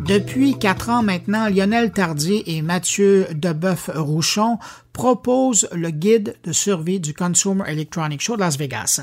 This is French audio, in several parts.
Depuis quatre ans maintenant, Lionel Tardier et Mathieu Deboeuf-Rouchon proposent le guide de survie du Consumer Electronic Show de Las Vegas.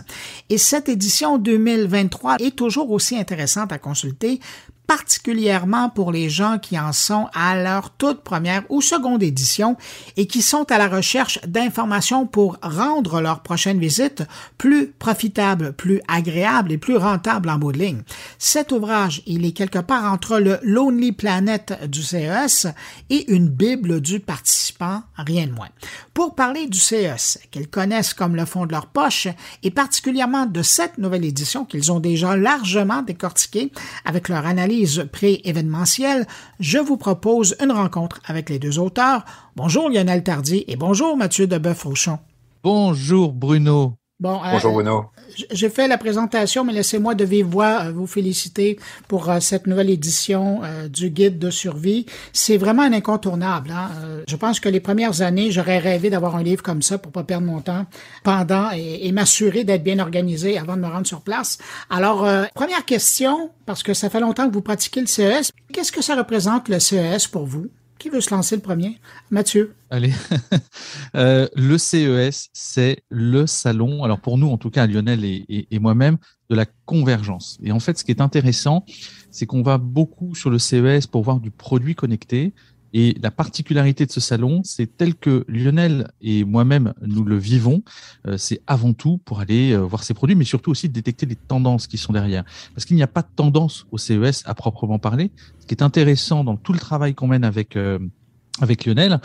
Et cette édition 2023 est toujours aussi intéressante à consulter particulièrement pour les gens qui en sont à leur toute première ou seconde édition et qui sont à la recherche d'informations pour rendre leur prochaine visite plus profitable, plus agréable et plus rentable en bout de ligne. Cet ouvrage, il est quelque part entre le Lonely Planet du CES et une Bible du participant, rien de moins. Pour parler du CES, qu'ils connaissent comme le fond de leur poche, et particulièrement de cette nouvelle édition qu'ils ont déjà largement décortiquée avec leur analyse pré-événementielle, je vous propose une rencontre avec les deux auteurs. Bonjour Lionel Tardy et bonjour Mathieu Deboeuf-Rouchon. Bonjour Bruno. Bon, Bonjour euh, Bruno. J'ai fait la présentation, mais laissez-moi de vive voix euh, vous féliciter pour euh, cette nouvelle édition du guide de survie. C'est vraiment un incontournable. Hein. je pense que les premières années, j'aurais rêvé d'avoir un livre comme ça pour pas perdre mon temps pendant et, m'assurer d'être bien organisé avant de me rendre sur place. Alors, première question, parce que ça fait longtemps que vous pratiquez le CES. Qu'est-ce que ça représente le CES pour vous? Qui veut se lancer le premier? Mathieu. Allez. Euh, le CES, c'est le salon, alors pour nous en tout cas, Lionel et, et moi-même, de la convergence. Et en fait, ce qui est intéressant, c'est qu'on va beaucoup sur le CES pour voir du produit connecté, et la particularité de ce salon, c'est tel que Lionel et moi-même nous le vivons, euh, c'est avant tout pour aller euh, voir ces produits, mais surtout aussi détecter les tendances qui sont derrière. Parce qu'il n'y a pas de tendance au CES à proprement parler. Ce qui est intéressant dans tout le travail qu'on mène avec euh, avec Lionel,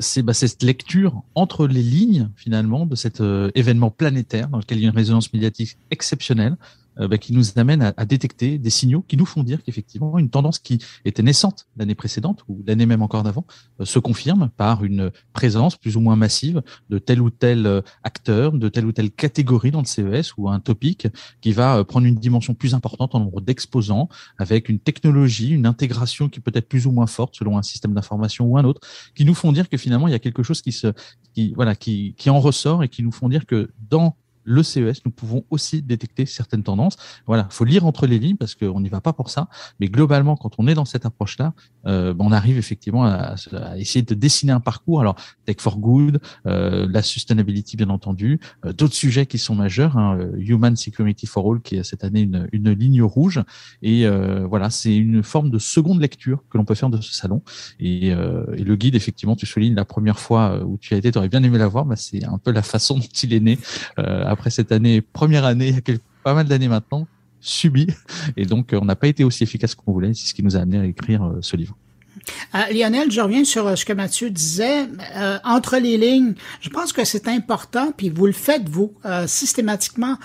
c'est bah, cette lecture entre les lignes finalement de cet événement planétaire dans lequel il y a une résonance médiatique exceptionnelle, euh, bah, qui nous amène à, à, détecter des signaux qui nous font dire qu'effectivement une tendance qui était naissante l'année précédente ou l'année même encore d'avant euh, se confirme par une présence plus ou moins massive de tel ou tel euh, acteur, de telle ou telle catégorie dans le CES ou un topic qui va prendre une dimension plus importante en nombre d'exposants avec une technologie, une intégration qui peut être plus ou moins forte selon un système d'information ou un autre, qui nous font dire que finalement il y a quelque chose qui se, qui voilà, qui, qui en ressort et qui nous font dire que dans le CES, nous pouvons aussi détecter certaines tendances. Voilà, faut lire entre les lignes parce qu'on n'y va pas pour ça. Mais globalement, quand on est dans cette approche-là, euh, ben, on arrive effectivement à, essayer de dessiner un parcours. Alors, Tech for Good, euh, la sustainability bien entendu, euh, d'autres sujets qui sont majeurs, hein, Human Security for All qui est cette année une, une ligne rouge. Et voilà, c'est une forme de seconde lecture que l'on peut faire de ce salon. Et, et, le guide, effectivement, tu soulignes la première fois où tu as été, tu aurais bien aimé l'avoir, mais c'est un peu la façon dont il est né cette année, première année, il y a pas mal d'années maintenant, subi. Et donc, on n'a pas été aussi efficace qu'on voulait. C'est ce qui nous a amené à écrire euh, ce livre. Euh, Lionel, je reviens sur euh, ce que Mathieu disait. entre les lignes, je pense que c'est important, puis vous le faites, vous, systématiquement,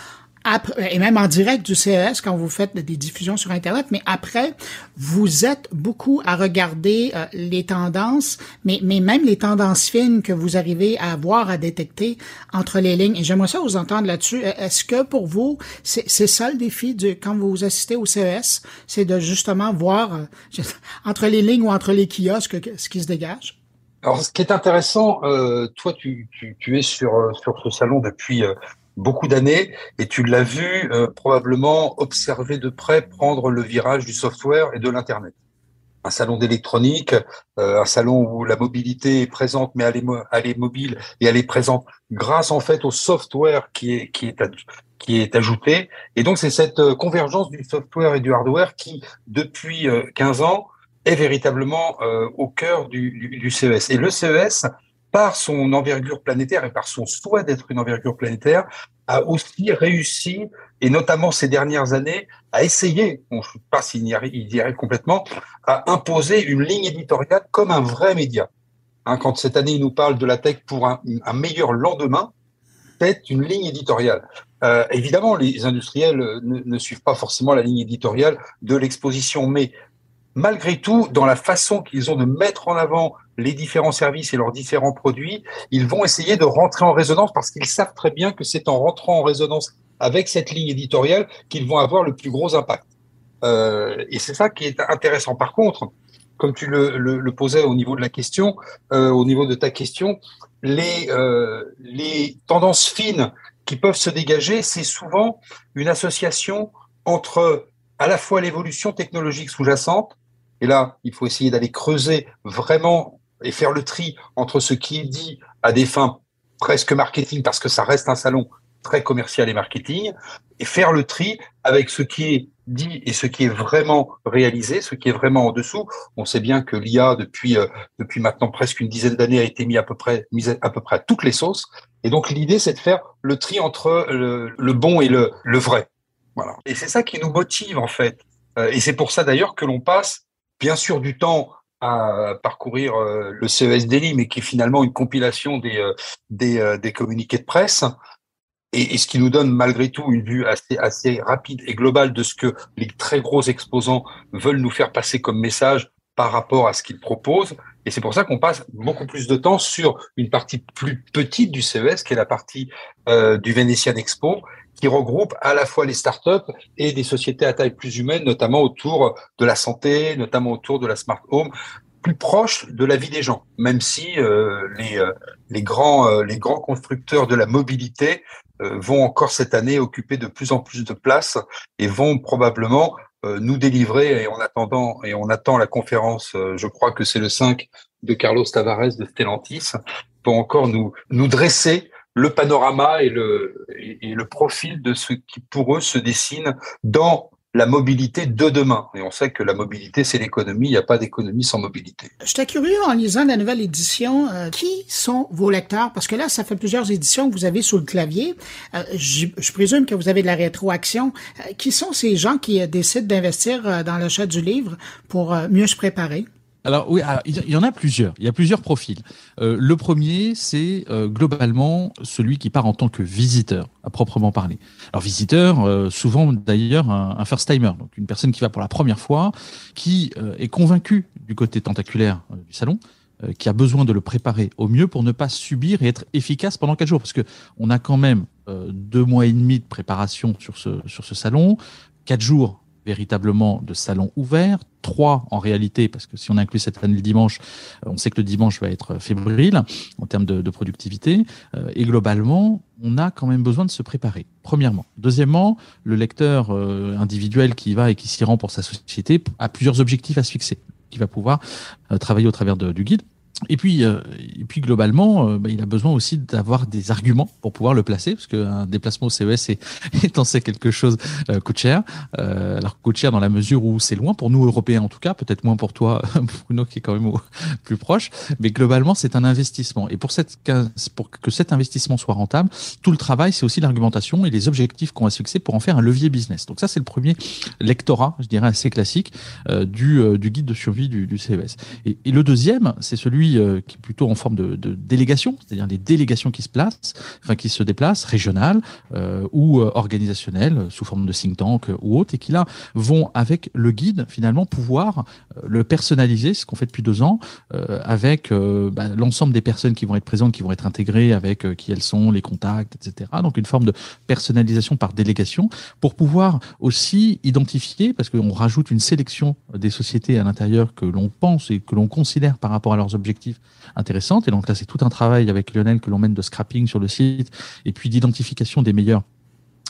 et même en direct du CES quand vous faites des diffusions sur Internet, mais après, vous êtes beaucoup à regarder euh, les tendances, mais, même les tendances fines que vous arrivez à voir, à détecter entre les lignes. Et j'aimerais ça vous entendre là-dessus. E, est-ce que pour vous, c'est ça le défi quand vous assistez au CES, c'est de justement voir euh, entre les lignes ou entre les kiosques ce qui se dégage? Alors, ce qui est intéressant, euh, toi, tu, tu, tu, es sur, sur ce salon depuis beaucoup d'années et tu l'as vu euh, probablement observer de près prendre le virage du software et de l'Internet. Un salon d'électronique, euh, un salon où la mobilité est présente, mais elle est, mobile et elle est présente grâce en fait au software qui est, qui est, qui est ajouté. Et donc c'est cette euh, convergence du software et du hardware qui, depuis 15 ans, est véritablement au cœur du, du, du CES. Et le CES, par son envergure planétaire et par son souhait d'être une envergure planétaire, a aussi réussi, et notamment ces dernières années, à essayer, je ne sais pas s'il y, arrive, complètement, à imposer une ligne éditoriale comme un vrai média. Hein, quand cette année, il nous parle de la tech pour un, meilleur lendemain, c'est une ligne éditoriale. Euh, évidemment, les industriels ne, ne, suivent pas forcément la ligne éditoriale de l'exposition, mais malgré tout, dans la façon qu'ils ont de mettre en avant les différents services et leurs différents produits, ils vont essayer de rentrer en résonance parce qu'ils savent très bien que c'est en rentrant en résonance avec cette ligne éditoriale qu'ils vont avoir le plus gros impact. Euh, et c'est ça qui est intéressant. Par contre, comme tu le, le, posais au niveau de la question, euh, au niveau de ta question, les, euh, les tendances fines qui peuvent se dégager, c'est souvent une association entre à la fois l'évolution technologique sous-jacente Et là, il faut essayer d'aller creuser vraiment et faire le tri entre ce qui est dit à des fins presque marketing, parce que ça reste un salon très commercial et marketing, et faire le tri avec ce qui est dit et ce qui est vraiment réalisé, ce qui est vraiment en dessous. On sait bien que l'IA depuis euh, depuis maintenant presque une dizaine d'années a été mis à peu près à peu près toutes les sauces. Et donc l'idée c'est de faire le tri entre le, bon et le, le vrai. Voilà. Et c'est ça qui nous motive en fait. Euh, et c'est pour ça d'ailleurs que l'on passe bien sûr du temps à parcourir euh, le CES Daily, mais qui est finalement une compilation des, des, des communiqués de presse et, ce qui nous donne malgré tout une vue assez, assez rapide et globale de ce que les très gros exposants veulent nous faire passer comme message par rapport à ce qu'ils proposent. Et c'est pour ça qu'on passe beaucoup plus de temps sur une partie plus petite du CES, qui est la partie euh, du Venetian Expo, qui regroupe à la fois les startups et des sociétés à taille plus humaine, notamment autour de la santé, notamment autour de la smart home, plus proche de la vie des gens, même si euh, les, euh, les, grands, euh, les grands constructeurs de la mobilité vont encore cette année occuper de plus en plus de place et vont probablement nous délivrer. Et en attendant et on attend la conférence, je crois que c'est le 5 de Carlos Tavares de Stellantis pour encore nous nous dresser le panorama et le le profil de ce qui pour eux se dessine dans la mobilité de demain. Et on sait que la mobilité, c'est l'économie. Il n'y a pas d'économie sans mobilité. J'étais curieux en lisant la nouvelle édition. Euh, qui sont vos lecteurs? Parce que là, ça fait plusieurs éditions que vous avez sous le clavier. Euh, je présume que vous avez de la rétroaction. Euh, qui sont ces gens qui décident d'investir dans l'achat du livre pour mieux se préparer? Alors oui, il y en a plusieurs. Il y a plusieurs profils. Euh, le premier, c'est euh, globalement celui qui part en tant que visiteur, à proprement parler. Alors visiteur, euh, souvent d'ailleurs un, un first timer, donc une personne qui va pour la première fois, qui est convaincu du côté tentaculaire du salon, qui a besoin de le préparer au mieux pour ne pas subir et être efficace pendant quatre jours, parce que on a quand même deux mois et demi de préparation sur ce sur ce salon, quatre jours véritablement de salons ouverts, trois en réalité, parce que si on inclut cette année le dimanche, euh, on sait que le dimanche va être fébrile en termes de, productivité, euh, et globalement, on a quand même besoin de se préparer, premièrement. Deuxièmement, le lecteur euh, individuel qui va et qui s'y rend pour sa société a plusieurs objectifs à se fixer, qui va pouvoir travailler au travers du guide. Et puis, euh, et puis globalement, euh, bah, il a besoin aussi d'avoir des arguments pour pouvoir le placer, parce qu'un déplacement au CES est, étant c'est quelque chose euh, coûte cher. Euh, alors coûte cher dans la mesure où c'est loin pour nous Européens en tout cas, peut-être moins pour toi Bruno qui est quand même plus proche, mais globalement c'est un investissement. Et pour, cette, pour que cet investissement soit rentable, tout le travail c'est aussi l'argumentation et les objectifs qu'on va se fixer pour en faire un levier business. Donc ça c'est le premier lectorat, je dirais assez classique du, du guide de survie du, du CES. Et, et le deuxième, c'est celui euh, qui est plutôt en forme de, délégation, c'est-à-dire des délégations qui se placent, enfin qui se déplacent, régionales euh, ou euh, organisationnelles, sous forme de think tank ou autres, et qui là vont avec le guide finalement pouvoir le personnaliser, ce qu'on fait depuis deux ans, avec bah, l'ensemble des personnes qui vont être présentes, qui vont être intégrées, avec qui elles sont, les contacts, etc. Donc une forme de personnalisation par délégation pour pouvoir aussi identifier, parce qu'on rajoute une sélection des sociétés à l'intérieur que l'on pense et que l'on considère par rapport à leurs objectifs intéressante. Et donc là, c'est tout un travail avec Lionel que l'on mène de scrapping sur le site et puis d'identification des meilleurs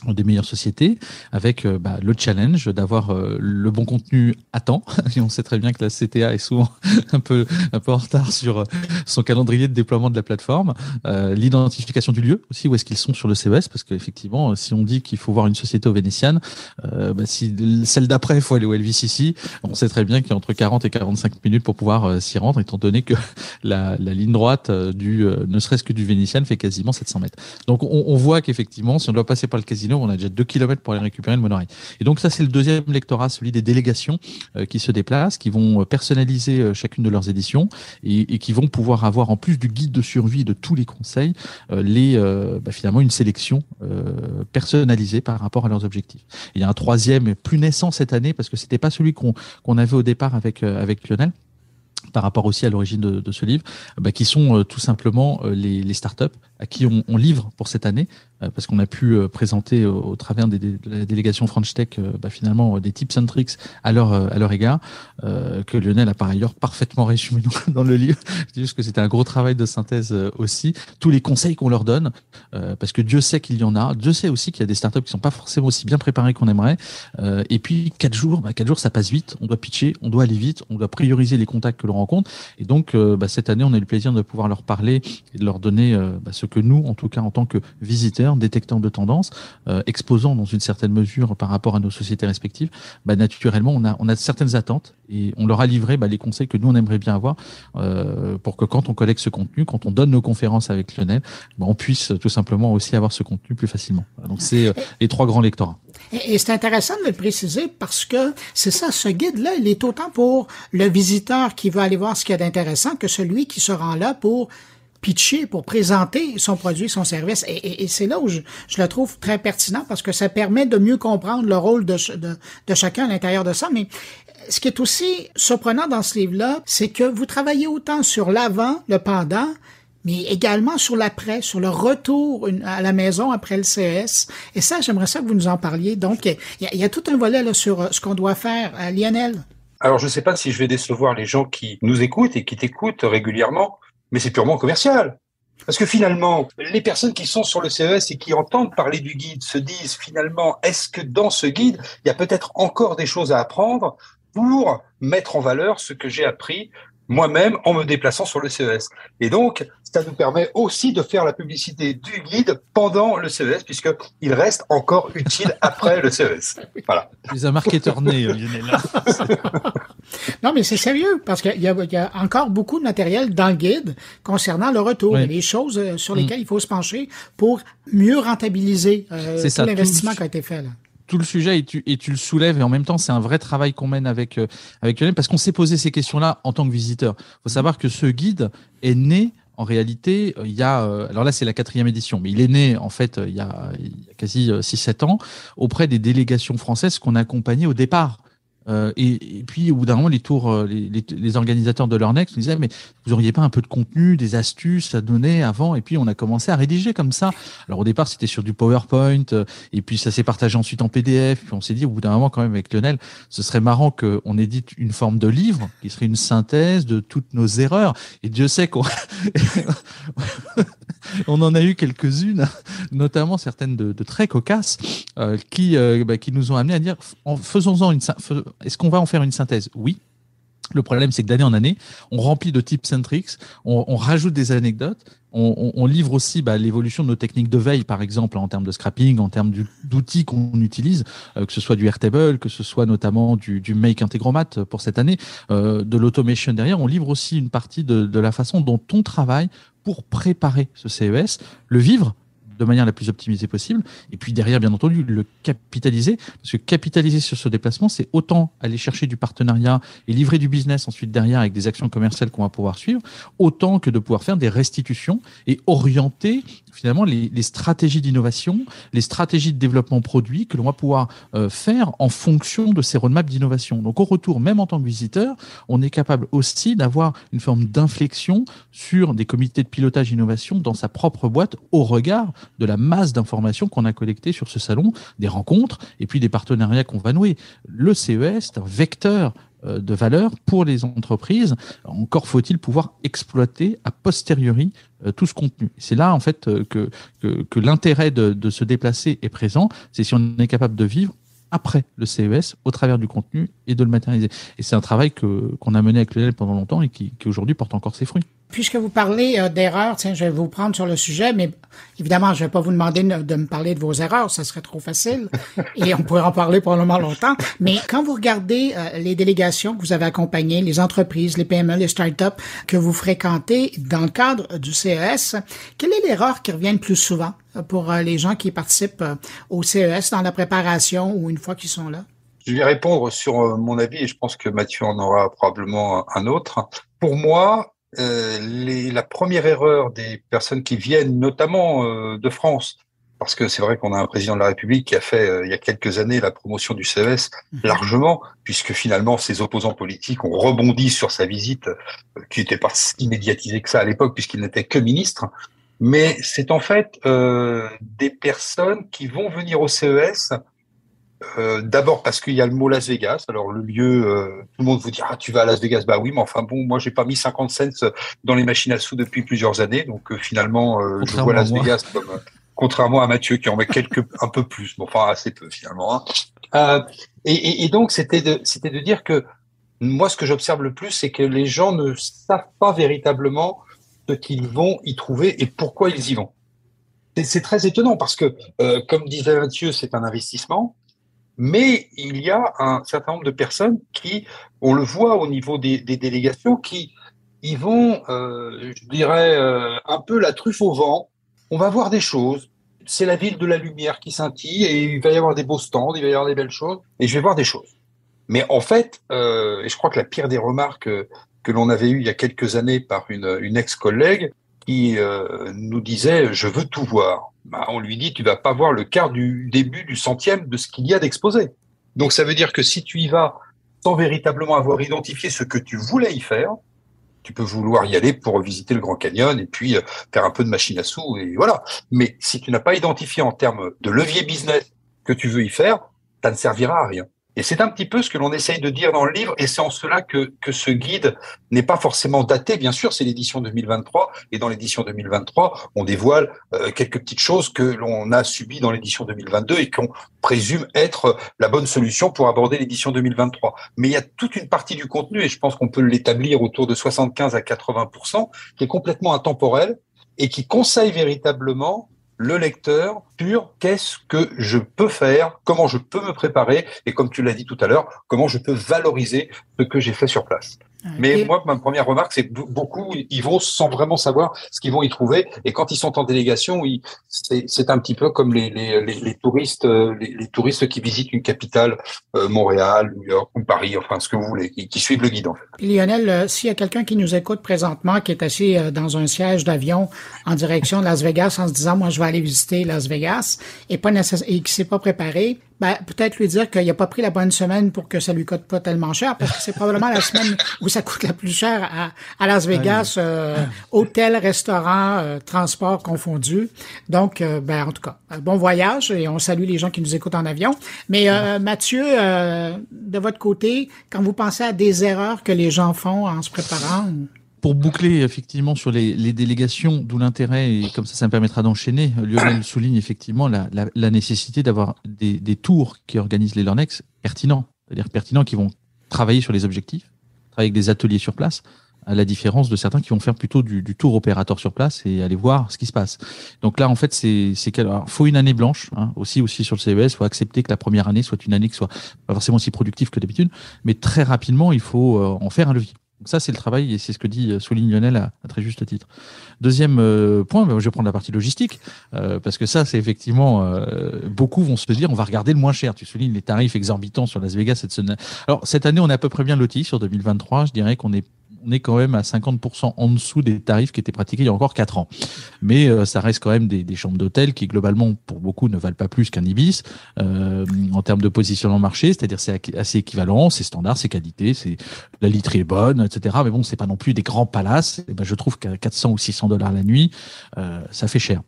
des meilleures sociétés avec euh, bah, le challenge d'avoir euh, le bon contenu à temps. Et on sait très bien que la CTA est souvent un peu un peu en retard sur euh, son calendrier de déploiement de la plateforme. L'identification du lieu aussi où est-ce qu'ils sont sur le CES parce qu'effectivement si on dit qu'il faut voir une société au Vénitienne bah, si celle d'après il faut aller au LVCC on sait très bien qu'il y a entre 40 et 45 minutes pour pouvoir s'y rendre étant donné que la, la ligne droite du ne serait-ce que du Vénitienne fait quasiment 700 mètres. Donc on, on voit qu'effectivement si on doit passer par le casino on a déjà 2 km pour aller récupérer le monorail. Et donc ça, c'est le deuxième lectorat, celui des délégations euh, qui se déplacent, qui vont euh, personnaliser euh, chacune de leurs éditions et, qui vont pouvoir avoir, en plus du guide de survie de tous les conseils, bah, finalement une sélection personnalisée par rapport à leurs objectifs. il y a un troisième, plus naissant cette année, parce que c'était pas celui qu'on avait au départ avec, Lionel par rapport aussi à l'origine de, ce livre, bah, qui sont tout simplement les, startups à qui on, livre pour cette année, parce qu'on a pu euh, présenter au, travers des, de la délégation French Tech euh, bah, finalement des tips and tricks à leur, à leur égard, que Lionel a par ailleurs parfaitement résumé dans, dans le livre. C'est juste que c'était un gros travail de synthèse aussi. Tous les conseils qu'on leur donne, parce que Dieu sait qu'il y en a, Dieu sait aussi qu'il y a des startups qui sont pas forcément aussi bien préparées qu'on aimerait. et puis quatre jours, bah, quatre jours ça passe vite. On doit pitcher, on doit aller vite, on doit prioriser les contacts que l'on rencontre. Et donc bah, cette année, on a eu le plaisir de pouvoir leur parler et de leur donner bah, ce que nous, en tout cas en tant que visiteurs, détecteurs de tendances, euh, exposant dans une certaine mesure par rapport à nos sociétés respectives, bah, naturellement, on a, on a certaines attentes et on leur a livré bah, les conseils que nous, on aimerait bien avoir euh, pour que quand on collecte ce contenu, quand on donne nos conférences avec Lionel, bah, on puisse tout simplement aussi avoir ce contenu plus facilement. Donc, c'est euh, les trois grands lectorats. Et, c'est intéressant de le préciser parce que c'est ça, ce guide-là, il est autant pour le visiteur qui veut aller voir ce qu'il y a d'intéressant que celui qui se rend là pour pitcher, pour présenter son produit, son service. Et, c'est là où je, le trouve très pertinent parce que ça permet de mieux comprendre le rôle de, de, chacun à l'intérieur de ça. Mais ce qui est aussi surprenant dans ce livre-là, c'est que vous travaillez autant sur l'avant, le pendant, mais également sur l'après, sur le retour à la maison après le CS. Et ça, j'aimerais ça que vous nous en parliez. Donc, il y, a, tout un volet là, sur euh, ce qu'on doit faire. à Lionel? Alors, je ne sais pas si je vais décevoir les gens qui nous écoutent et qui t'écoutent régulièrement, mais c'est purement commercial. Parce que finalement, les personnes qui sont sur le CES et qui entendent parler du guide se disent finalement, est-ce que dans ce guide, il y a peut-être encore des choses à apprendre pour mettre en valeur ce que j'ai appris moi-même en me déplaçant sur le CES. Et donc, ça nous permet aussi de faire la publicité du guide pendant le CES, puisqu'il reste encore utile après le CES. Voilà. Les un marketeur né, Lionel. non, mais c'est sérieux, parce qu'il y, a encore beaucoup de matériel dans le guide concernant le retour. et les choses euh, sur lesquelles mm. il faut se pencher pour mieux rentabiliser euh, tout l'investissement qui a été fait. Là tout le sujet et tu, et tu le soulèves et en même temps c'est un vrai travail qu'on mène avec euh, avec Lionel parce qu'on s'est posé ces questions-là en tant que visiteur. Il faut savoir que ce guide est né en réalité, il y a, euh, alors là c'est la quatrième édition, mais il est né en fait il y a, il y a quasi 6-7 ans auprès des délégations françaises qu'on a accompagnées au départ euh, et, et, puis au bout d'un moment, les tours, euh, les, les, les, organisateurs de leur next nous disaient mais vous auriez pas un peu de contenu, des astuces à donner avant? Et puis on a commencé à rédiger comme ça. Alors au départ, c'était sur du PowerPoint, euh, et puis ça s'est partagé ensuite en PDF. Puis on s'est dit au bout d'un moment quand même avec Lionel, ce serait marrant qu'on édite une forme de livre qui serait une synthèse de toutes nos erreurs. Et Dieu sait qu'on on en a eu quelques-unes, notamment certaines de, très cocasses, euh, qui bah, qui nous ont amené à dire en faisons-en une est-ce qu'on va en faire une synthèse? Oui. Le problème, c'est que d'année en année, on remplit de tips and tricks, on, rajoute des anecdotes, on, livre aussi bah, l'évolution de nos techniques de veille, par exemple, en termes de scrapping, en termes d'outils qu'on utilise, euh, que ce soit du Airtable, que ce soit notamment du, Make Integromat pour cette année, euh, de l'automation derrière. On livre aussi une partie de, de la façon dont on travaille pour préparer ce CES, le vivre, de manière la plus optimisée possible. Et puis derrière, bien entendu, le capitaliser. Parce que capitaliser sur ce déplacement, c'est autant aller chercher du partenariat et livrer du business ensuite derrière avec des actions commerciales qu'on va pouvoir suivre, autant que de pouvoir faire des restitutions et orienter finalement les, stratégies d'innovation, les stratégies de développement produit que l'on va pouvoir euh, faire en fonction de ces roadmaps d'innovation. Donc au retour, même en tant que visiteur, on est capable aussi d'avoir une forme d'inflexion sur des comités de pilotage innovation dans sa propre boîte au regard de la masse d'informations qu'on a collectées sur ce salon, des rencontres et puis des partenariats qu'on va nouer. Le CES, c'est un vecteur euh, de valeur pour les entreprises. Encore faut-il pouvoir exploiter a posteriori euh, tout ce contenu. C'est là en fait euh, que, que, l'intérêt de, de, se déplacer est présent. C'est si on est capable de vivre après le CES au travers du contenu et de le matérialiser. Et c'est un travail que qu'on a mené avec le pendant longtemps et qui aujourd'hui porte encore ses fruits. Puisque vous parlez euh, d'erreurs, tiens, je vais vous prendre sur le sujet, mais évidemment, je vais pas vous demander de me parler de vos erreurs, ça serait trop facile, et on pourrait en parler probablement longtemps. Mais quand vous regardez euh, les délégations que vous avez accompagnées, les entreprises, les PME, les startups que vous fréquentez dans le cadre du CES, quelle est l'erreur qui revient le plus souvent euh, pour les gens qui participent au CES dans la préparation ou une fois qu'ils sont là? Je vais répondre sur mon avis et je pense que Mathieu en aura probablement un autre. Pour moi, euh, les, la première erreur des personnes qui viennent, notamment euh, de France, parce que c'est vrai qu'on a un président de la République qui a fait euh, il y a quelques années la promotion du CES mhm. largement, puisque finalement ses opposants politiques ont rebondi sur sa visite, qui n'était pas si médiatisée que ça à l'époque, puisqu'il n'était que ministre. mais c'est en fait euh, des personnes qui vont venir au CES euh, d'abord parce qu'il y a le mot Las Vegas. Alors le lieu, euh, tout le monde vous dira ah, tu vas à Las Vegas, bah oui, mais enfin bon, moi j'ai pas mis 50 cents dans les machines à sous depuis plusieurs années, donc euh, finalement je vois Las Vegas comme contrairement à Mathieu qui en met quelques un peu plus, bon, enfin assez peu finalement. Hein. Et, et, et, donc c'était de c'était de dire que moi ce que j'observe le plus, c'est que les gens ne savent pas véritablement ce qu'ils vont y trouver et pourquoi ils y vont. C'est très étonnant parce que, comme disait Mathieu, c'est un investissement mais il y a un certain nombre de personnes qui, on le voit au niveau des, délégations, qui y vont, euh, je dirais, euh, un peu la truffe au vent. On va voir des choses. C'est la ville de la lumière qui scintille et il va y avoir des beaux stands, il va y avoir des belles choses et je vais voir des choses. Mais en fait, euh, et je crois que la pire des remarques que l'on avait eues il y a quelques années par une, une ex-collègue qui nous disait je veux tout voir bah, on lui dit tu vas pas voir le quart du début du centième de ce qu'il y a d'exposé. Donc ça veut dire que si tu y vas sans véritablement avoir identifié ce que tu voulais y faire, tu peux vouloir y aller pour visiter le Grand Canyon et puis euh, faire un peu de machine à sous et voilà. Mais si tu n'as pas identifié en termes de levier business que tu veux y faire, ça ne servira à rien. Et c'est un petit peu ce que l'on essaye de dire dans le livre, et c'est en cela que, que ce guide n'est pas forcément daté. Bien sûr, c'est l'édition 2023, et dans l'édition 2023, on dévoile euh, quelques petites choses que l'on a subies dans l'édition 2022 et qu'on présume être la bonne solution pour aborder l'édition 2023. Mais il y a toute une partie du contenu, et je pense qu'on peut l'établir autour de 75 à 80% qui est complètement intemporel et qui conseille véritablement le lecteur sur qu'est-ce que je peux faire, comment je peux me préparer et comme tu l'as dit tout à l'heure, comment je peux valoriser ce que j'ai fait sur place. Mais moi, ma première remarque, c'est beaucoup, ils vont sans vraiment savoir ce qu'ils vont y trouver. Et quand ils sont en délégation, c'est un petit peu comme les, les, les, touristes, euh, les, touristes qui visitent une capitale, euh, Montréal, New York ou Paris, enfin ce que vous voulez, qui, suivent le guide. En fait. Lionel, euh, s'il y a quelqu'un qui nous écoute présentement, qui est assis dans un siège d'avion en direction de Las Vegas, en se disant, moi, je vais aller visiter Las Vegas, et pas et qui s'est pas préparé, ben, peut-être lui dire qu'il n'a pas pris la bonne semaine pour que ça lui coûte pas tellement cher, parce que c'est probablement la semaine où ça coûte la plus cher à, à Las Vegas, euh, hôtel, restaurant, euh, transport confondu. Donc, euh, ben, en tout cas, bon voyage et on salue les gens qui nous écoutent en avion. Mais Mathieu, de votre côté, quand vous pensez à des erreurs que les gens font en se préparant, pour boucler effectivement sur les, délégations, d'où l'intérêt, et comme ça, ça me permettra d'enchaîner, Lionel souligne effectivement la, nécessité d'avoir des, tours qui organisent les Learnex pertinents, c'est-à-dire pertinents qui vont travailler sur les objectifs, travailler avec des ateliers sur place, à la différence de certains qui vont faire plutôt du, tour opérateur sur place et aller voir ce qui se passe. Donc là, en fait, c'est c'est faut une année blanche hein, aussi aussi sur le CES. Faut accepter que la première année soit une année qui soit pas forcément aussi productive que d'habitude, mais très rapidement, il faut euh, en faire un levier. Donc ça, c'est le travail et c'est ce que dit euh, souligne Lionel à, très juste titre. Deuxième euh, point, ben, je vais prendre la partie logistique euh, parce que ça, c'est effectivement beaucoup vont se dire on va regarder le moins cher. Tu soulignes les tarifs exorbitants sur Las Vegas cette semaine. Alors cette année, on est à peu près bien loti sur 2023. Je dirais qu'on est on est quand même à 50% en dessous des tarifs qui étaient pratiqués il y a encore 4 ans. Mais euh, ça reste quand même des, chambres d'hôtel qui, globalement, pour beaucoup, ne valent pas plus qu'un Ibis euh, en termes de positionnement marché. C'est-à-dire c'est assez équivalent, c'est standard, c'est qualité, c'est la literie est bonne, etc. Mais bon, c'est pas non plus des grands palaces. Et ben, je trouve qu'à 400 ou 600 dollars la nuit, euh, ça fait cher.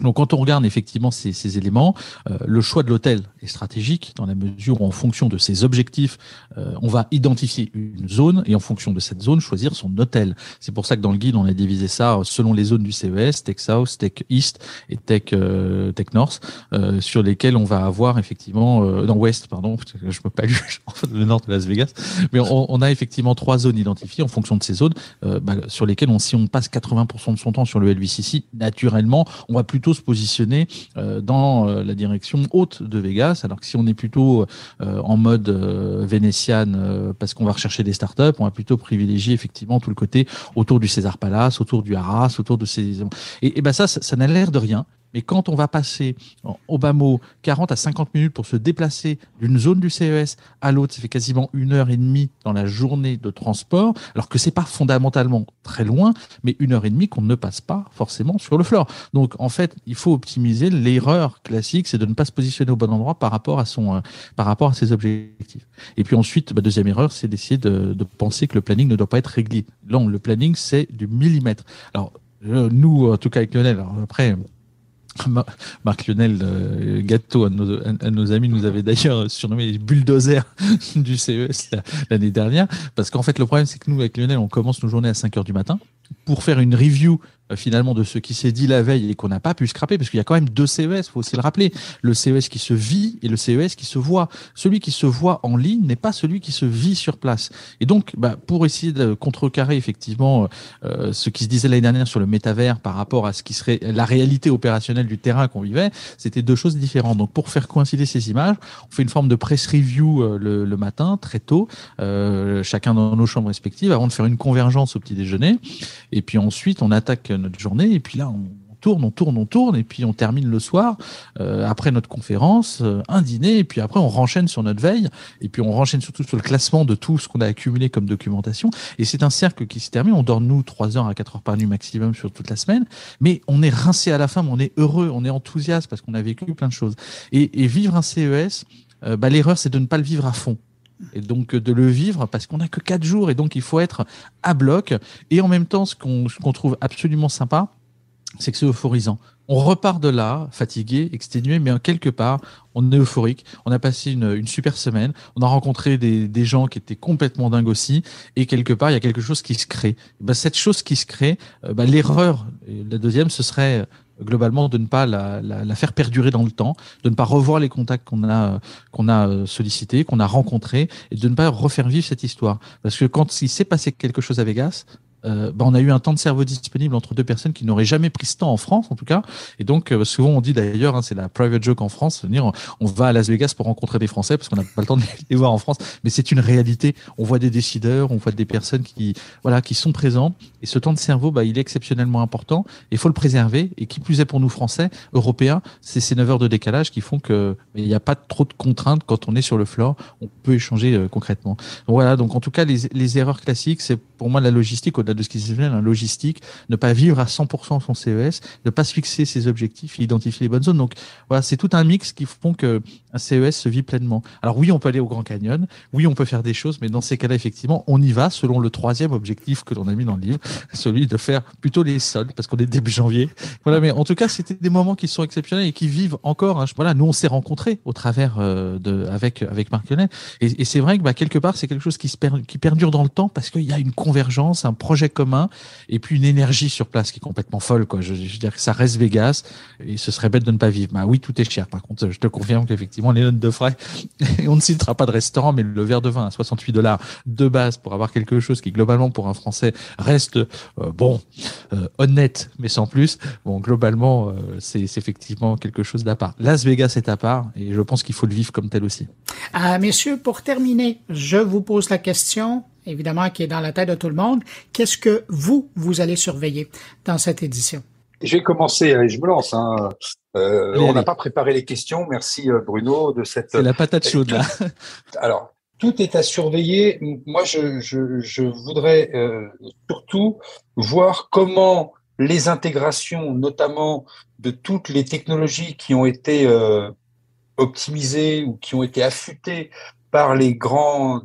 Donc quand on regarde effectivement ces, ces éléments, euh, le choix de l'hôtel est stratégique dans la mesure où en fonction de ses objectifs, euh, on va identifier une zone et en fonction de cette zone choisir son hôtel. C'est pour ça que dans le guide on a divisé ça selon les zones du CES, Tech South, Tech East et Tech euh, Tech North, sur lesquelles on va avoir effectivement dans West pardon, je peux pas lu le nord de Las Vegas, mais on, on, a effectivement trois zones identifiées en fonction de ces zones bah, sur lesquelles on si on passe 80% de son temps sur le LVCC, naturellement on va se positionner euh, dans euh, la direction haute de Vegas, alors que si on est plutôt euh, en mode vénétiane parce qu'on va rechercher des startups, on va plutôt privilégier effectivement tout le côté autour du César Palace, autour du Harras, autour de ces et, et ben ça, ça n'a l'air de rien, mais quand on va passer au bas mot 40 à 50 minutes pour se déplacer d'une zone du CES à l'autre, ça fait quasiment une heure et demie dans la journée de transport, alors que c'est pas fondamentalement très loin, mais une heure et demie qu'on ne passe pas forcément sur le floor. Donc en fait, il faut optimiser. L'erreur classique, c'est de ne pas se positionner au bon endroit par rapport à son, euh, par rapport à ses objectifs. Et puis ensuite, bah, deuxième erreur, c'est d'essayer de, de penser que le planning ne doit pas être réglé. Là, le planning, c'est du millimètre. Alors nous, en tout cas avec Lionel, après, Marc Lionel euh, Gâteau, à nos, amis, nous avait d'ailleurs surnommé les bulldozers du CES l'année dernière. Parce qu'en fait, le problème, c'est que nous, avec Lionel, on commence nos journées à 5 heures du matin pour faire une review finalement de ce qui s'est dit la veille et qu'on n'a pas pu scraper parce qu'il y a quand même deux CES, faut aussi le rappeler. Le CES qui se vit et le CES qui se voit. Celui qui se voit en ligne n'est pas celui qui se vit sur place. Et donc, bah, pour essayer de contrecarrer effectivement euh, ce qui se disait l'année dernière sur le métavers par rapport à ce qui serait la réalité opérationnelle du terrain qu'on vivait, c'était deux choses différentes. Donc, pour faire coïncider ces images, on fait une forme de press review euh, le, le, matin, très tôt, euh, chacun dans nos chambres respectives, avant de faire une convergence au petit déjeuner. Et puis ensuite, on attaque notre journée. Et puis là, on tourne, on tourne, on tourne, et puis on termine le soir, euh, après notre conférence, euh, un dîner, et puis après on renchaîne sur notre veille, et puis on renchaîne surtout sur le classement de tout ce qu'on a accumulé comme documentation. Et c'est un cercle qui se termine. On dort, nous, 3 heures à 4 heures par nuit maximum sur toute la semaine, mais on est rincé à la fin, on est heureux, on est enthousiaste parce qu'on a vécu plein de choses. Et, vivre un CES, euh, bah, l'erreur, c'est de ne pas le vivre à fond et donc de le vivre parce qu'on n'a que quatre jours et donc il faut être à bloc. Et en même temps, ce qu'on trouve absolument sympa, c'est que c'est euphorisant. On repart de là, fatigué, exténué, mais quelque part, on est euphorique. On a passé une, super semaine. On a rencontré des, gens qui étaient complètement dingues aussi. Et quelque part, il y a quelque chose qui se crée. Ben, cette chose qui se crée, euh, ben, l'erreur, la deuxième, ce serait globalement de ne pas la, la, faire perdurer dans le temps, de ne pas revoir les contacts qu'on a qu'on a euh, sollicités, qu'on a rencontrés, et de ne pas refaire vivre cette histoire. Parce que quand il s'est passé quelque chose à Vegas, euh, bah, on a eu un temps de cerveau disponible entre deux personnes qui n'auraient jamais pris ce temps en France, en tout cas. Et donc, euh, souvent, on dit d'ailleurs, hein, c'est la private joke en France, dire on va à Las Vegas pour rencontrer des Français parce qu'on n'a pas le temps de les voir en France. Mais c'est une réalité. On voit des décideurs, on voit des personnes qui, voilà, qui sont présents. Et ce temps de cerveau, bah, il est exceptionnellement important. Il faut le préserver. Et qui plus est pour nous Français, Européens, c'est ces 9 heures de décalage qui font que il n'y a pas trop de contraintes quand on est sur le floor. On peut échanger euh, concrètement. Voilà. Donc, en tout cas, les, les erreurs classiques, c'est pour moi la logistique au-delà de ce qui fait, la logistique, ne pas vivre à 100% son CES, ne pas se fixer ses objectifs identifier les bonnes zones. Donc voilà, c'est tout un mix qui font que un CES se vit pleinement. Alors oui, on peut aller au Grand Canyon, oui, on peut faire des choses, mais dans ces cas-là, effectivement, on y va selon le troisième objectif que l'on a mis dans le livre, celui de faire plutôt les soldes, parce qu'on est début janvier. Voilà, mais en tout cas, c'était des moments qui sont exceptionnels et qui vivent encore. Hein. Voilà, nous on s'est rencontrés au travers euh, de avec avec Marc Lionel, et, c'est vrai que bah, quelque part, c'est quelque chose qui se per, qui perdure dans le temps parce qu'il y a une convergence, un projet commun, et puis une énergie sur place qui est complètement folle. Quoi. Je, je veux dire que ça reste Vegas et ce serait bête de ne pas vivre. Bah oui, tout est cher. Par contre, je te confirme qu'effectivement, les notes de frais, on ne citera pas de restaurant, mais le verre de vin à 68 dollars de base pour avoir quelque chose qui globalement pour un Français reste euh, bon, euh, honnête, mais sans plus. Bon, globalement, euh, c'est effectivement quelque chose d'à part. Las Vegas est à part et je pense qu'il faut le vivre comme tel aussi. Ah, messieurs, pour terminer, je vous pose la question évidemment, qui est dans la tête de tout le monde. Qu'est-ce que vous, vous allez surveiller dans cette édition? Je vais commencer, allez, je me lance. Hein. Euh, on n'a pas préparé les questions. Merci euh, Bruno de cette. C'est la patate chaude là. Alors, tout est à surveiller. Moi, je, je, je voudrais euh, surtout voir comment les intégrations, notamment de toutes les technologies qui ont été euh, optimisées ou qui ont été affûtées par les grands,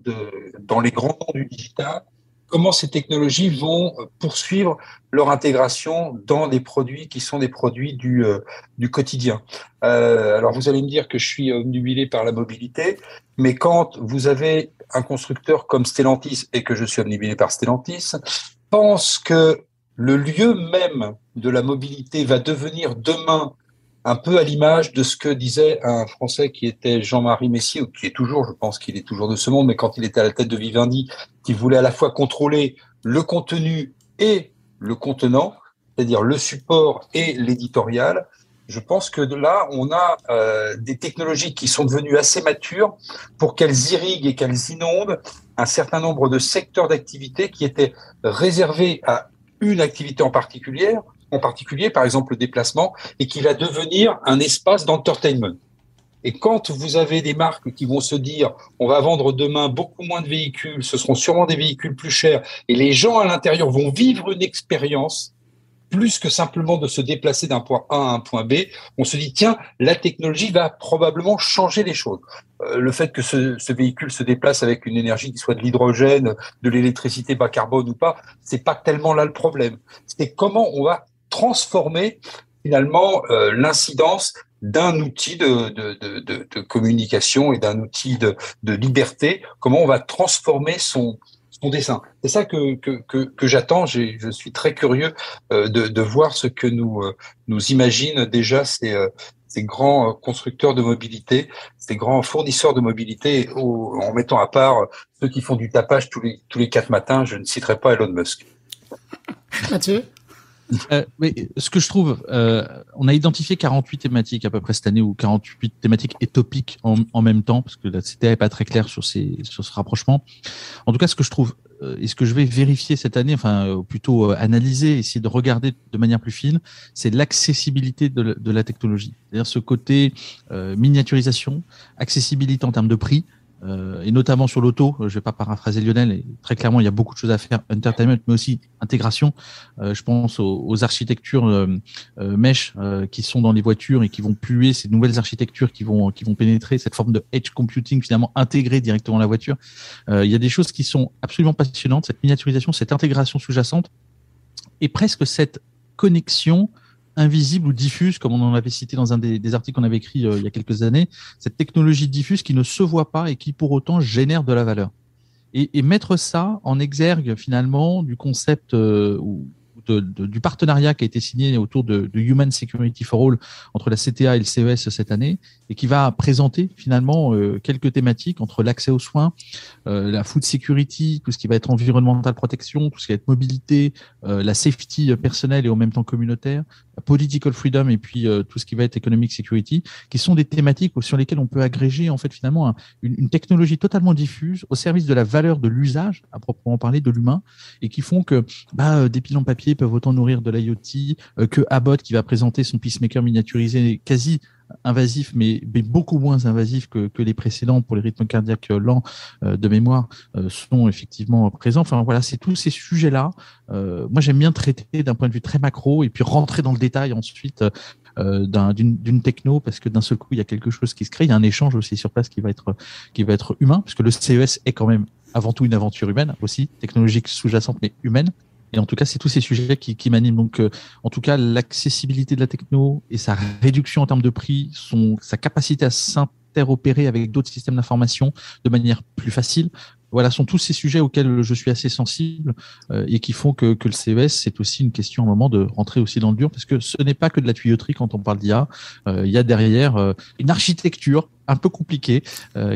dans les grands noms du digital, comment ces technologies vont poursuivre leur intégration dans des produits qui sont des produits du, euh, du quotidien. Euh, alors vous allez me dire que je suis obnubilé par la mobilité, mais quand vous avez un constructeur comme Stellantis et que je suis obnubilé par Stellantis, pense que le lieu même de la mobilité va devenir demain un peu à l'image de ce que disait un Français qui était Jean-Marie Messier, ou qui est toujours, je pense qu'il est toujours de ce monde, mais quand il était à la tête de Vivendi, qui voulait à la fois contrôler le contenu et le contenant, c'est-à-dire le support et l'éditorial. Je pense que là, on a euh, des technologies qui sont devenues assez matures pour qu'elles irriguent et qu'elles inondent un certain nombre de secteurs d'activité qui étaient réservés à une activité en particulier, en particulier, par exemple le déplacement, et qui va devenir un espace d'entertainment. Et quand vous avez des marques qui vont se dire, on va vendre demain beaucoup moins de véhicules, ce seront sûrement des véhicules plus chers, et les gens à l'intérieur vont vivre une expérience plus que simplement de se déplacer d'un point A à un point B, on se dit tiens, la technologie va probablement changer les choses. Euh, le fait que ce, ce, véhicule se déplace avec une énergie qui soit de l'hydrogène, de l'électricité bas carbone ou pas, c'est pas tellement là le problème. C'est comment on va transformer finalement euh, l'incidence d'un outil de, communication et d'un outil de, liberté, comment on va transformer son, son dessin. C'est ça que, que, que, j'attends. Je suis très curieux euh, de, de voir ce que nous, euh, nous imaginent déjà ces, ces grands constructeurs de mobilité, ces grands fournisseurs de mobilité, en mettant à part ceux qui font du tapage tous les, tous les quatre matins. Je ne citerai pas Elon Musk. Mathieu? Euh, mais ce que je trouve, euh, on a identifié 48 thématiques à peu près cette année, ou 48 thématiques et topiques en, en même temps, parce que la CTA est pas très claire sur, ces, sur ce rapprochement. En tout cas, ce que je trouve, euh, et ce que je vais vérifier cette année, enfin euh, plutôt euh, analyser, essayer de regarder de manière plus fine, c'est l'accessibilité de, de, la technologie. C'est-à-dire ce côté miniaturisation, accessibilité en termes de prix, euh, et notamment sur l'auto. Euh, je vais pas paraphraser Lionel. Et très clairement, il y a beaucoup de choses à faire, entertainment, mais aussi intégration. Euh, je pense aux, architectures mesh qui sont dans les voitures et qui vont puer ces nouvelles architectures qui vont qui vont pénétrer cette forme de edge computing finalement intégrée directement dans la voiture. il y a des choses qui sont absolument passionnantes. Cette miniaturisation, cette intégration sous-jacente et presque cette connexion invisible ou diffuse, comme on en avait cité dans un des, articles qu'on avait écrit euh, il y a quelques années, cette technologie diffuse qui ne se voit pas et qui pour autant génère de la valeur. Et, et mettre ça en exergue finalement du concept euh, ou du partenariat qui a été signé autour de, Human Security for All entre la CTA et le CES cette année, et qui va présenter finalement euh, quelques thématiques entre l'accès aux soins, la food security, tout ce qui va être environnemental protection, tout ce qui va être mobilité, la safety personnelle et en même temps communautaire, political freedom et puis tout ce qui va être economic security, qui sont des thématiques sur lesquelles on peut agréger en fait finalement une, technologie totalement diffuse au service de la valeur de l'usage, à proprement parler de l'humain, et qui font que bah, des pilons papier peuvent autant nourrir de l'IoT euh, que Abbott qui va présenter son peacemaker miniaturisé quasi invasif, mais, beaucoup moins invasif que, les précédents pour les rythmes cardiaques lents euh, de mémoire euh, sont effectivement présents. Enfin voilà, c'est tous ces sujets-là. moi, j'aime bien traiter d'un point de vue très macro et puis rentrer dans le détail ensuite d'une techno parce que d'un seul coup il y a quelque chose qui se crée. Il y a un échange aussi sur place qui va être qui va être humain parce que le CES est quand même avant tout une aventure humaine aussi, technologique sous-jacente mais humaine. Et en tout cas, c'est tous ces sujets qui, qui m'animent. Donc, euh, en tout cas, l'accessibilité de la techno et sa réduction en termes de prix, son, sa capacité à s'interopérer avec d'autres systèmes d'information de manière plus facile, voilà, sont tous ces sujets auxquels je suis assez sensible euh, et qui font que, que le CES, c'est aussi une question à un moment de rentrer aussi dans le dur, parce que ce n'est pas que de la tuyauterie quand on parle d'IA. Euh, il y a derrière une architecture un peu compliquée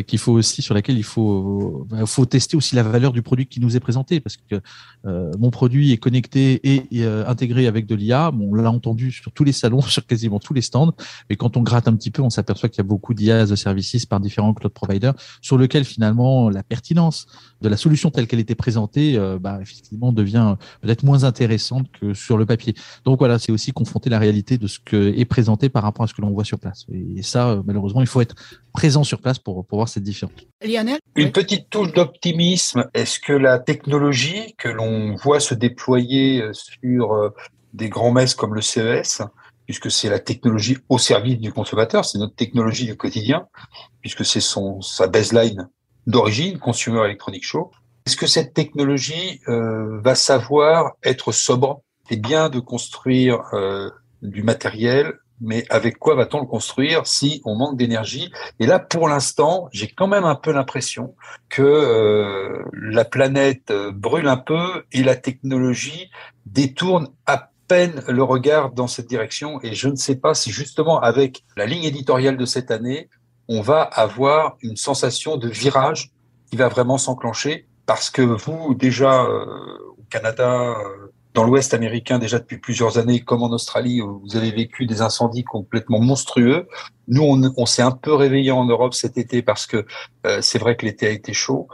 qu'il faut aussi sur laquelle il faut bah, faut tester aussi la valeur du produit qui nous est présenté, parce que mon produit est connecté et, intégré avec de l'IA. Bon, on l'a entendu sur tous les salons, sur quasiment tous les stands, mais quand on gratte un petit peu, on s'aperçoit qu'il y a beaucoup d'IA de services par différents cloud providers, sur lequel finalement la pertinence de la solution telle qu'elle était présentée, euh, bah, effectivement, devient peut-être moins intéressante que sur le papier. Donc voilà, c'est aussi confronter la réalité de ce que est présenté par rapport à ce que l'on voit sur place. Et, ça, euh, malheureusement, il faut être présent sur place pour, pour voir cette différence. Lionel? Une petite touche d'optimisme. Est-ce que la technologie que l'on voit se déployer euh, sur des grands messes comme le CES, puisque c'est la technologie au service du consommateur, c'est notre technologie du quotidien, puisque c'est son sa baseline d'origine, Consumer Electronic Show. Est-ce que cette technologie euh, va savoir être sobre C'est bien de construire euh, du matériel, mais avec quoi va-t-on le construire si on manque d'énergie? Et là, pour l'instant, j'ai quand même un peu l'impression que euh, la planète euh, brûle un peu et la technologie détourne à peine le regard dans cette direction. Et je ne sais pas si justement avec la ligne éditoriale de cette année, on va avoir une sensation de virage qui va vraiment s'enclencher parce que vous, déjà euh, au Canada, dans l'Ouest américain, déjà depuis plusieurs années, comme en Australie, vous avez vécu des incendies complètement monstrueux. Nous, on, s'est un peu réveillé en Europe cet été parce que euh, c'est vrai que l'été a été chaud.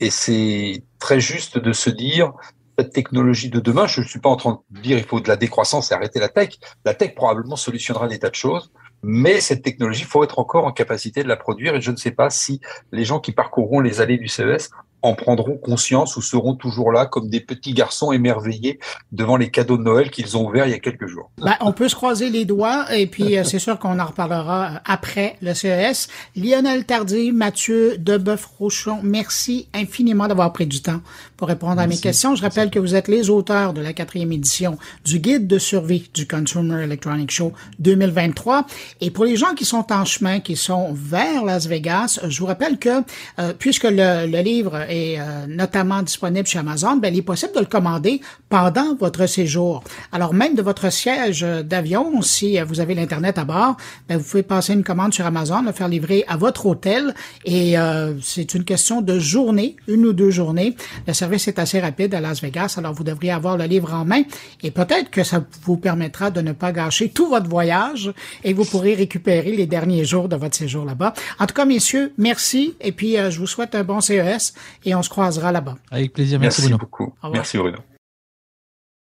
Et c'est très juste de se dire, cette technologie de demain, je ne suis pas en train de dire il faut de la décroissance et arrêter la tech. La tech probablement solutionnera des tas de choses. Mais cette technologie, il faut être encore en capacité de la produire et je ne sais pas si les gens qui parcourront les allées du CES en prendront conscience ou seront toujours là comme des petits garçons émerveillés devant les cadeaux de Noël qu'ils ont ouverts il y a quelques jours. Ben, on peut se croiser les doigts et puis euh, c'est sûr qu'on en reparlera après le CES. Lionel Tardy, Mathieu Deboeuf-Rochon, merci infiniment d'avoir pris du temps pour répondre à mes questions. Je rappelle que vous êtes les auteurs de la quatrième édition du guide de survie du Consumer Electronic Show 2023. Et pour les gens qui sont en chemin, qui sont vers Las Vegas, je vous rappelle que euh, puisque le, le, livre est euh, notamment disponible chez Amazon, ben, il est possible de le commander pendant votre séjour. Alors même de votre siège d'avion, si vous avez l'internet à bord, ben, vous pouvez passer une commande sur Amazon, le faire livrer à votre hôtel et euh, c'est une question de journée, une ou deux journées. Le service est assez rapide à Las Vegas, alors vous devriez avoir le livre en main et peut-être que ça vous permettra de ne pas gâcher tout votre voyage et vous pourrez récupérer les derniers jours de votre séjour là-bas. En tout cas, messieurs, merci et puis euh, je vous souhaite un bon CES et on se croisera là-bas. Avec plaisir. Merci, merci beaucoup. Merci Bruno.